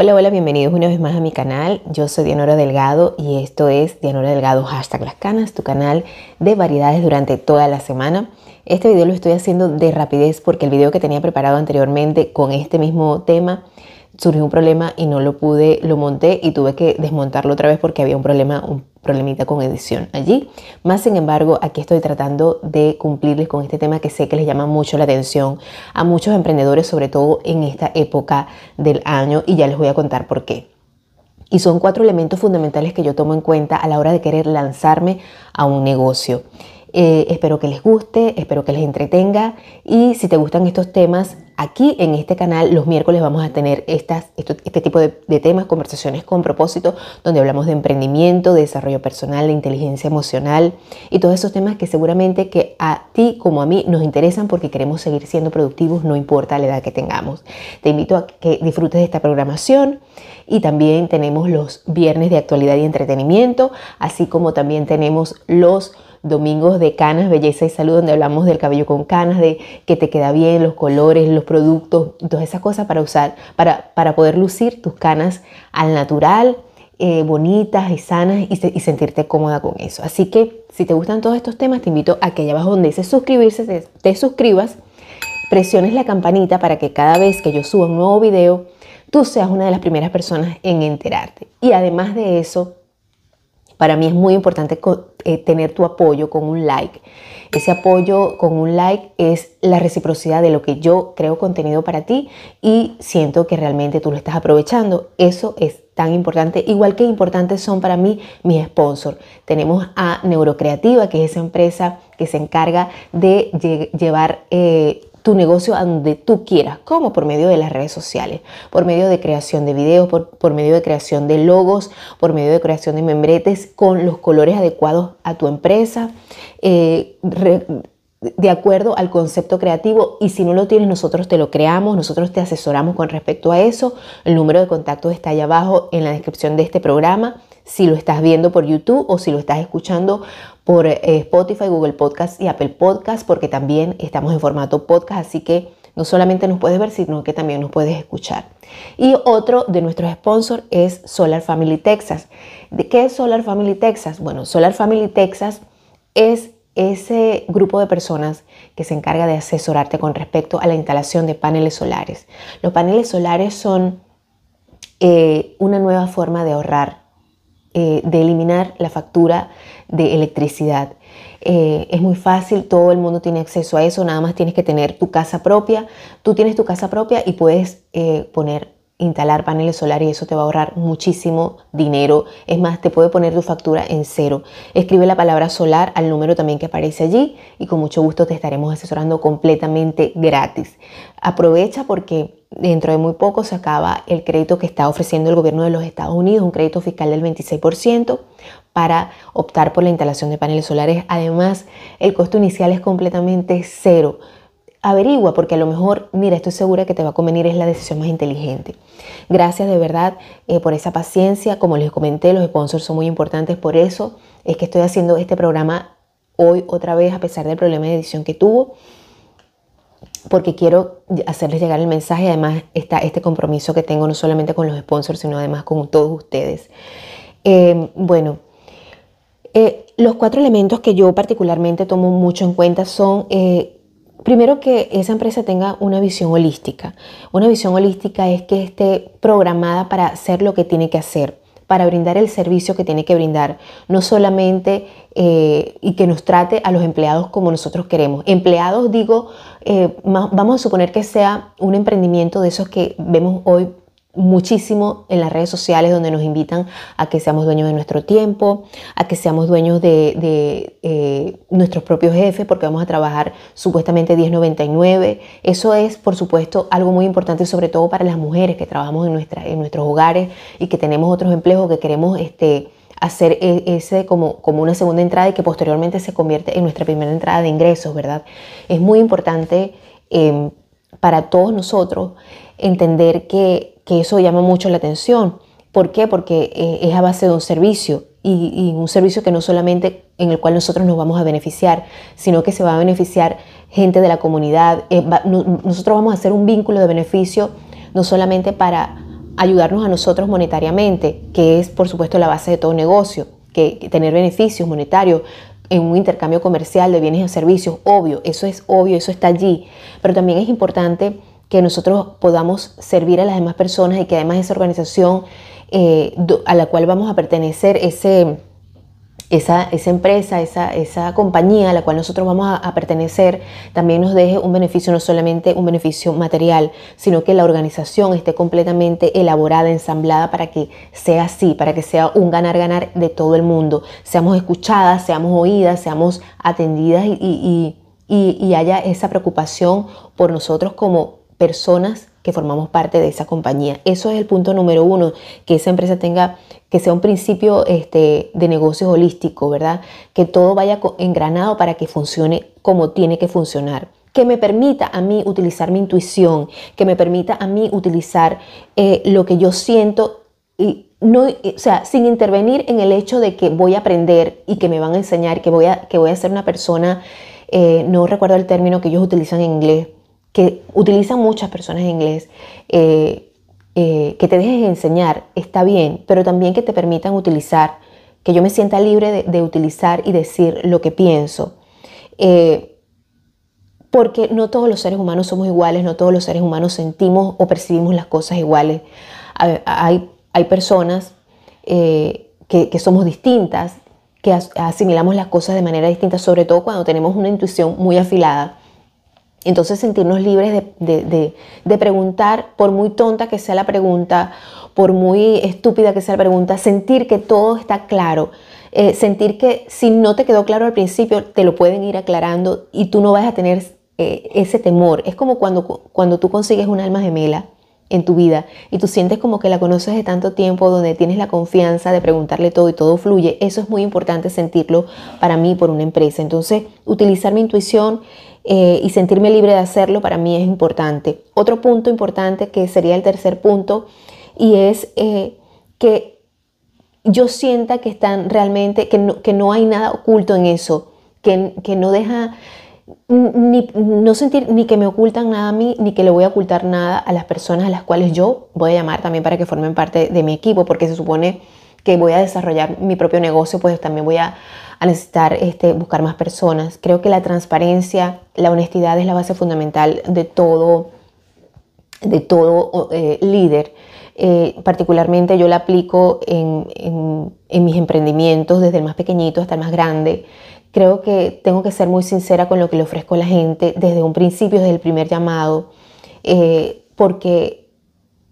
Hola, hola, bienvenidos una vez más a mi canal. Yo soy Dianora Delgado y esto es Dianora Delgado hashtag las canas, tu canal de variedades durante toda la semana. Este video lo estoy haciendo de rapidez porque el video que tenía preparado anteriormente con este mismo tema surgió un problema y no lo pude, lo monté y tuve que desmontarlo otra vez porque había un problema, problemita con edición allí. Más sin embargo, aquí estoy tratando de cumplirles con este tema que sé que les llama mucho la atención a muchos emprendedores, sobre todo en esta época del año y ya les voy a contar por qué. Y son cuatro elementos fundamentales que yo tomo en cuenta a la hora de querer lanzarme a un negocio. Eh, espero que les guste, espero que les entretenga y si te gustan estos temas, aquí en este canal los miércoles vamos a tener estas, este tipo de, temas, conversaciones con propósito, donde hablamos de emprendimiento, de desarrollo personal, de inteligencia emocional y todos esos temas que seguramente que a ti como a mí nos interesan porque queremos seguir siendo productivos, no importa la edad que tengamos. Te invito a que disfrutes de esta programación y también tenemos los viernes de actualidad y entretenimiento, así como también tenemos los domingos de canas, belleza y salud, donde hablamos del cabello con canas, de que te queda bien, los colores, los productos, todas esas cosas para usar, para, para poder lucir tus canas al natural, eh, bonitas y sanas y, sentirte cómoda con eso. Así que si te gustan todos estos temas, te invito a que allá abajo donde dice suscribirse, te, te suscribas, presiones la campanita para que cada vez que yo suba un nuevo video, tú seas una de las primeras personas en enterarte. Y además de eso, para mí es muy importante eh, tener tu apoyo con un like. Ese apoyo con un like es la reciprocidad de lo que yo creo contenido para ti y siento que realmente tú lo estás aprovechando. Eso es tan importante, igual que importantes son para mí mis sponsors. Tenemos a Neurocreativa, que es esa empresa que se encarga de llevar eh, tu negocio donde tú quieras, como por medio de las redes sociales, por medio de creación de videos, por, medio de creación de logos, por medio de creación de membretes con los colores adecuados a tu empresa. Eh, de acuerdo al concepto creativo y si no lo tienes nosotros te lo creamos, nosotros te asesoramos con respecto a eso. El número de contacto está ahí abajo en la descripción de este programa si lo estás viendo por YouTube o si lo estás escuchando por eh, Spotify, Google Podcast y Apple Podcast, porque también estamos en formato podcast, así que no solamente nos puedes ver, sino que también nos puedes escuchar. Y otro de nuestros sponsors es Solar Family Texas. ¿De qué es Solar Family Texas? Bueno, Solar Family Texas es ese grupo de personas que se encarga de asesorarte con respecto a la instalación de paneles solares. Los paneles solares son eh, una nueva forma de ahorrar eh, de eliminar la factura de electricidad. Eh, es muy fácil, todo el mundo tiene acceso a eso, nada más tienes que tener tu casa propia. Tú tienes tu casa propia y puedes eh, poner instalar paneles solares y eso te va a ahorrar muchísimo dinero. Es más, te puede poner tu factura en cero. Escribe la palabra solar al número también que aparece allí y con mucho gusto te estaremos asesorando completamente gratis. Aprovecha porque dentro de muy poco se acaba el crédito que está ofreciendo el gobierno de los Estados Unidos, un crédito fiscal del 26% para optar por la instalación de paneles solares. Además, el costo inicial es completamente cero averigua porque a lo mejor, mira, estoy segura que te va a convenir, es la decisión más inteligente. Gracias de verdad eh, por esa paciencia. Como les comenté, los sponsors son muy importantes, por eso es que estoy haciendo este programa hoy otra vez a pesar del problema de edición que tuvo porque quiero hacerles llegar el mensaje, además está este compromiso que tengo no solamente con los sponsors, sino además con todos ustedes. Eh, bueno, eh, los cuatro elementos que yo particularmente tomo mucho en cuenta son Primero que esa empresa tenga una visión holística. Una visión holística es que esté programada para hacer lo que tiene que hacer, para brindar el servicio que tiene que brindar, no solamente eh, y que nos trate a los empleados como nosotros queremos. Empleados, digo, eh, vamos a suponer que sea un emprendimiento de esos que vemos hoy muchísimo en las redes sociales donde nos invitan a que seamos dueños de nuestro tiempo, a que seamos dueños de, eh, nuestros propios jefes porque vamos a trabajar supuestamente 10.99. Eso es, por supuesto, algo muy importante sobre todo para las mujeres que trabajamos en, en nuestros hogares y que tenemos otros empleos que queremos este, hacer e, ese como, como una segunda entrada y que posteriormente se convierte en nuestra primera entrada de ingresos, ¿verdad? Es muy importante em, para todos nosotros entender que que eso llama mucho la atención. ¿Por qué? Porque eh, es a base de un servicio y, un servicio que no solamente en el cual nosotros nos vamos a beneficiar, sino que se va a beneficiar gente de la comunidad. Eh, nosotros vamos a hacer un vínculo de beneficio no solamente para ayudarnos a nosotros monetariamente, que es por supuesto la base de todo negocio, que, tener beneficios monetarios en un intercambio comercial de bienes y servicios, obvio, eso es obvio, eso está allí, pero también es importante que nosotros podamos servir a las demás personas y que además esa organización eh, a la cual vamos a pertenecer, ese, esa, esa, empresa, esa, esa, compañía a la cual nosotros vamos a, pertenecer, también nos deje un beneficio, no solamente un beneficio material, sino que la organización esté completamente elaborada, ensamblada para que sea así, para que sea un ganar-ganar de todo el mundo. Seamos escuchadas, seamos oídas, seamos atendidas y, y, y haya esa preocupación por nosotros como personas que formamos parte de esa compañía. Eso es el punto número uno, que esa empresa tenga, que sea un principio este, de negocio holístico, ¿verdad? Que todo vaya engranado para que funcione como tiene que funcionar que me permita a mí utilizar mi intuición, que me permita a mí utilizar eh, lo que yo siento y no, o sea, sin intervenir en el hecho de que voy a aprender y que me van a enseñar, que voy a, que voy a ser una persona, eh, no recuerdo el término que ellos utilizan en inglés, que utilizan muchas personas en inglés, eh, eh, que te dejes enseñar, está bien, pero también que te permitan utilizar, que yo me sienta libre de, utilizar y decir lo que pienso. Eh, porque no todos los seres humanos somos iguales, no todos los seres humanos sentimos o percibimos las cosas iguales. Hay, hay personas que, que somos distintas, que asimilamos las cosas de manera distinta, sobre todo cuando tenemos una intuición muy afilada. Entonces sentirnos libres de, preguntar, por muy tonta que sea la pregunta, por muy estúpida que sea la pregunta, sentir que todo está claro, eh, sentir que si no te quedó claro al principio, te lo pueden ir aclarando y tú no vas a tener eh, ese temor. Es como cuando, cuando tú consigues un alma gemela en tu vida y tú sientes como que la conoces de tanto tiempo, donde tienes la confianza de preguntarle todo y todo fluye. Eso es muy importante sentirlo para mí por una empresa. Entonces, utilizar mi intuición eh, y sentirme libre de hacerlo para mí es importante. Otro punto importante que sería el tercer punto y es eh, que yo sienta que están realmente, que no, que no hay nada oculto en eso, que, que no deja ni, no sentir ni que me ocultan nada a mí, ni que le voy a ocultar nada a las personas a las cuales yo voy a llamar también para que formen parte de mi equipo, porque se supone que voy a desarrollar mi propio negocio, pues también voy a, a necesitar este, buscar más personas. Creo que la transparencia, la honestidad es la base fundamental de todo, de todo eh, líder. Eh, particularmente yo la aplico en, en, mis emprendimientos, desde el más pequeñito hasta el más grande. Creo que tengo que ser muy sincera con lo que le ofrezco a la gente desde un principio, desde el primer llamado, eh, porque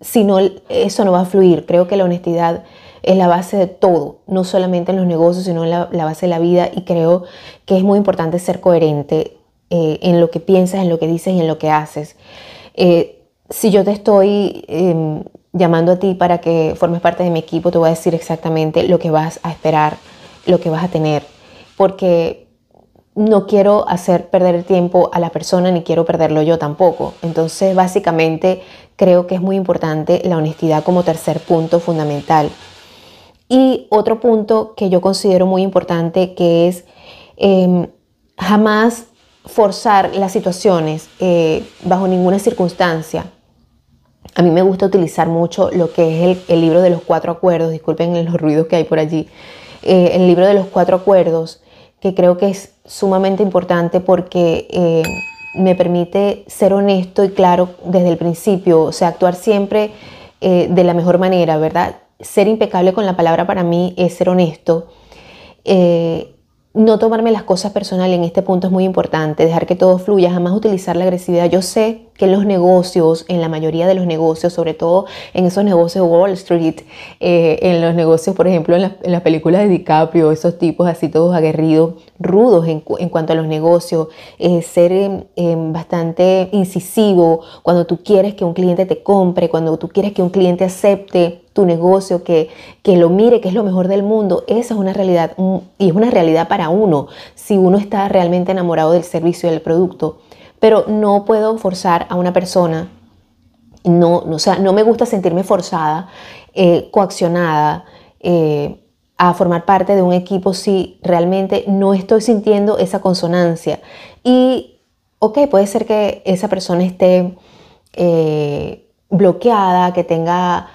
si no, eso no va a fluir. Creo que la honestidad es la base de todo, no solamente en los negocios, sino en la, base de la vida y creo que es muy importante ser coherente eh, en lo que piensas, en lo que dices y en lo que haces. Eh, si yo te estoy em, llamando a ti para que formes parte de mi equipo, te voy a decir exactamente lo que vas a esperar, lo que vas a tener, porque no quiero hacer perder el tiempo a la persona ni quiero perderlo yo tampoco. Entonces, básicamente, creo que es muy importante la honestidad como tercer punto fundamental. Y otro punto que yo considero muy importante que es em, jamás forzar las situaciones eh, bajo ninguna circunstancia. A mí me gusta utilizar mucho lo que es el, libro de los cuatro acuerdos, disculpen los ruidos que hay por allí, eh, el libro de los cuatro acuerdos, que creo que es sumamente importante porque eh, me permite ser honesto y claro desde el principio, o sea, actuar siempre de la mejor manera, ¿verdad? ser impecable con la palabra para mí es ser honesto. Eh, no tomarme las cosas personales en este punto es muy importante, dejar que todo fluya, jamás utilizar la agresividad. Yo sé que los negocios, en la mayoría de los negocios, sobre todo en esos negocios Wall Street, eh, en los negocios, por ejemplo, en, las películas de DiCaprio, esos tipos así todos aguerridos, rudos en, cuanto a los negocios, eh, ser em, em, bastante incisivo cuando tú quieres que un cliente te compre, cuando tú quieres que un cliente acepte tu negocio, que, que lo mire, que es lo mejor del mundo, esa es una realidad y es una realidad para uno, si uno está realmente enamorado del servicio del producto pero no puedo forzar a una persona, no, o sea, no me gusta sentirme forzada eh, coaccionada eh, a formar parte de un equipo si realmente no estoy sintiendo esa consonancia. Y, ok, puede ser que esa persona esté eh, bloqueada, que tenga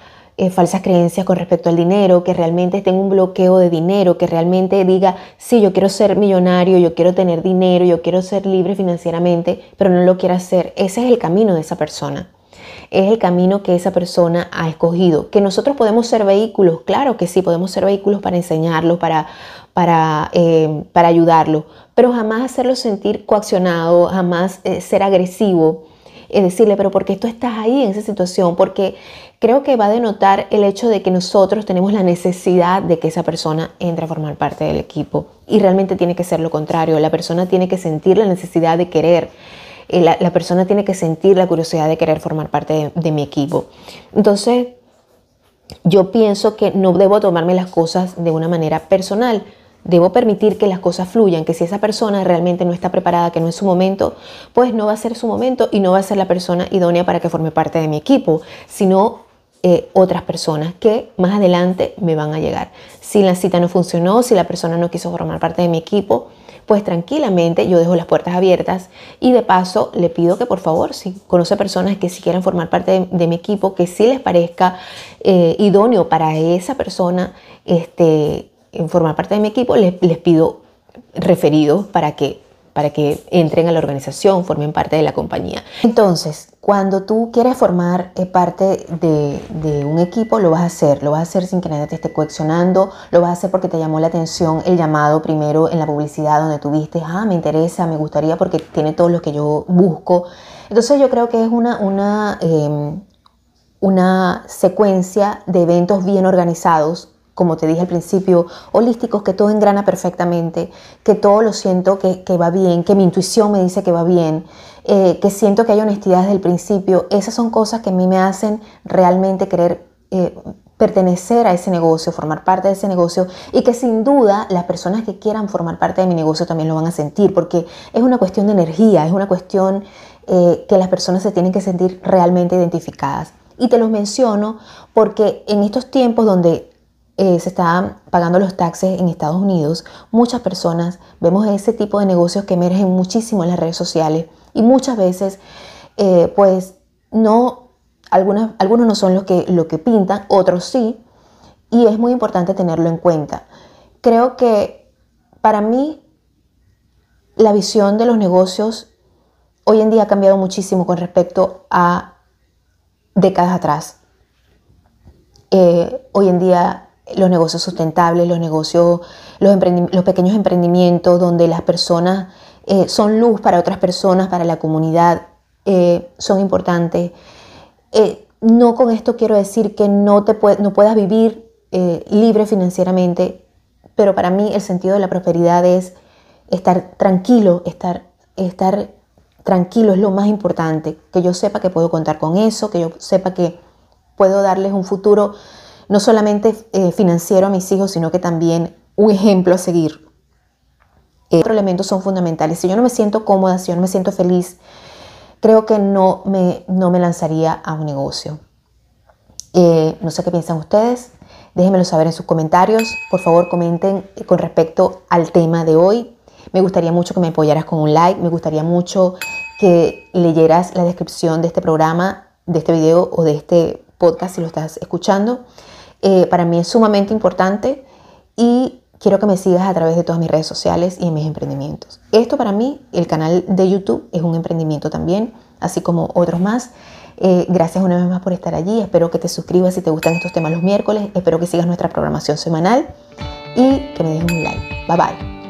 eh, falsas creencias con respecto al dinero, que realmente tenga un bloqueo de dinero, que realmente diga, sí, yo quiero ser millonario, yo quiero tener dinero, yo quiero ser libre financieramente, pero no lo quiero hacer. Ese es el camino de esa persona. Es el camino que esa persona ha escogido. Que nosotros podemos ser vehículos, claro que sí, podemos ser vehículos para enseñarlo, para, para, eh, para ayudarlo, pero jamás hacerlo sentir coaccionado, jamás eh, ser agresivo es decirle, pero ¿por qué tú estás ahí en esa situación? Porque creo que va a denotar el hecho de que nosotros tenemos la necesidad de que esa persona entre a formar parte del equipo. Y realmente tiene que ser lo contrario. La persona tiene que sentir la necesidad de querer. Eh, la, persona tiene que sentir la curiosidad de querer formar parte de mi equipo. Entonces, yo pienso que no debo tomarme las cosas de una manera personal Debo permitir que las cosas fluyan, que si esa persona realmente no está preparada, que no es su momento, pues no va a ser su momento y no va a ser la persona idónea para que forme parte de mi equipo, sino eh, otras personas que más adelante me van a llegar. Si la cita no funcionó, si la persona no quiso formar parte de mi equipo, pues tranquilamente yo dejo las puertas abiertas y de paso le pido que por favor, si conoce personas que si quieran formar parte de, mi equipo, que si les parezca idóneo para esa persona, este, formar parte de mi equipo, les, pido referidos para que, para que entren a la organización, formen parte de la compañía. Entonces, cuando tú quieres formar eh, parte de, un equipo, lo vas a hacer. Lo vas a hacer sin que nadie te esté coaccionando. Lo vas a hacer porque te llamó la atención el llamado primero en la publicidad donde tuviste, ah, me interesa, me gustaría porque tiene todo lo que yo busco. Entonces yo creo que es una, una, em, una secuencia de eventos bien organizados como te dije al principio, holísticos, que todo engrana perfectamente, que todo lo siento que, va bien, que mi intuición me dice que va bien, eh, que siento que hay honestidad desde el principio. Esas son cosas que a mí me hacen realmente querer eh, pertenecer a ese negocio, formar parte de ese negocio y que sin duda las personas que quieran formar parte de mi negocio también lo van a sentir porque es una cuestión de energía, es una cuestión eh, que las personas se tienen que sentir realmente identificadas. Y te los menciono porque en estos tiempos donde eh, se están pagando los taxes en Estados Unidos, muchas personas vemos ese tipo de negocios que emergen muchísimo en las redes sociales y muchas veces, eh, pues, no, algunas, algunos no son los que, lo que pintan, otros sí, y es muy importante tenerlo en cuenta. Creo que para mí la visión de los negocios hoy en día ha cambiado muchísimo con respecto a décadas atrás. Eh, hoy en día los negocios sustentables, los negocios, los, pequeños emprendimientos donde las personas eh, son luz para otras personas, para la comunidad, eh, son importantes. Eh, no con esto quiero decir que no, te no puedas vivir libre financieramente, pero para mí el sentido de la prosperidad es estar tranquilo, estar, estar tranquilo es lo más importante, que yo sepa que puedo contar con eso, que yo sepa que puedo darles un futuro no solamente eh, financiero a mis hijos, sino que también un ejemplo a seguir. Eh, otros elementos son fundamentales. Si yo no me siento cómoda, si yo no me siento feliz, creo que no me, no me lanzaría a un negocio. Eh, no sé qué piensan ustedes. Déjenmelo saber en sus comentarios. Por favor, comenten con respecto al tema de hoy. Me gustaría mucho que me apoyaras con un like. Me gustaría mucho que leyeras la descripción de este programa, de este video o de este podcast si lo estás escuchando. Eh, para mí es sumamente importante y quiero que me sigas a través de todas mis redes sociales y en mis emprendimientos. Esto para mí, el canal de YouTube, es un emprendimiento también, así como otros más. Eh, gracias una vez más por estar allí. Espero que te suscribas si te gustan estos temas los miércoles. Espero que sigas nuestra programación semanal y que me dejes un like. Bye bye.